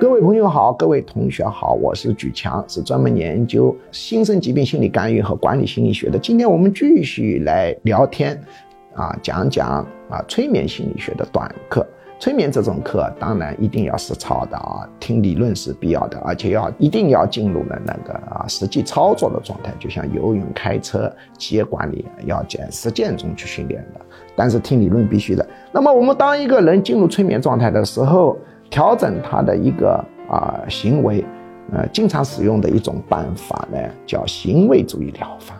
各位朋友好，各位同学好，我是举强，是专门研究新生疾病心理干预和管理心理学的。今天我们继续来聊天，啊，讲讲啊催眠心理学的短课。催眠这种课当然一定要实操的啊，听理论是必要的，而且要一定要进入了那个啊实际操作的状态，就像游泳、开车、企业管理要在实践中去训练的。但是听理论必须的。那么我们当一个人进入催眠状态的时候，调整他的一个啊行为，呃，经常使用的一种办法呢，叫行为主义疗法。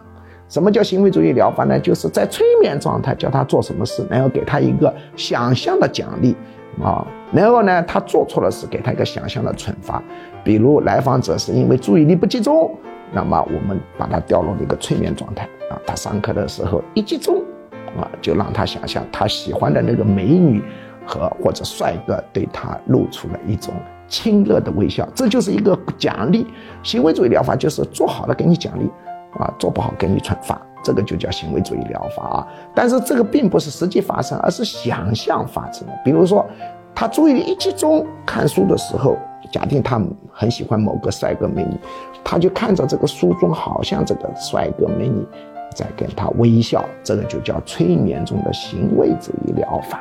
什么叫行为主义疗法呢？就是在催眠状态叫他做什么事，然后给他一个想象的奖励啊，然后呢，他做错了事，给他一个想象的惩罚。比如来访者是因为注意力不集中，那么我们把他调入一个催眠状态啊，他上课的时候一集中啊，就让他想象他喜欢的那个美女。和或者帅哥对他露出了一种亲热的微笑，这就是一个奖励。行为主义疗法就是做好了给你奖励，啊，做不好给你惩罚，这个就叫行为主义疗法啊。但是这个并不是实际发生，而是想象发生的。比如说，他注意力一集中看书的时候，假定他很喜欢某个帅哥美女，他就看着这个书中好像这个帅哥美女在跟他微笑，这个就叫催眠中的行为主义疗法。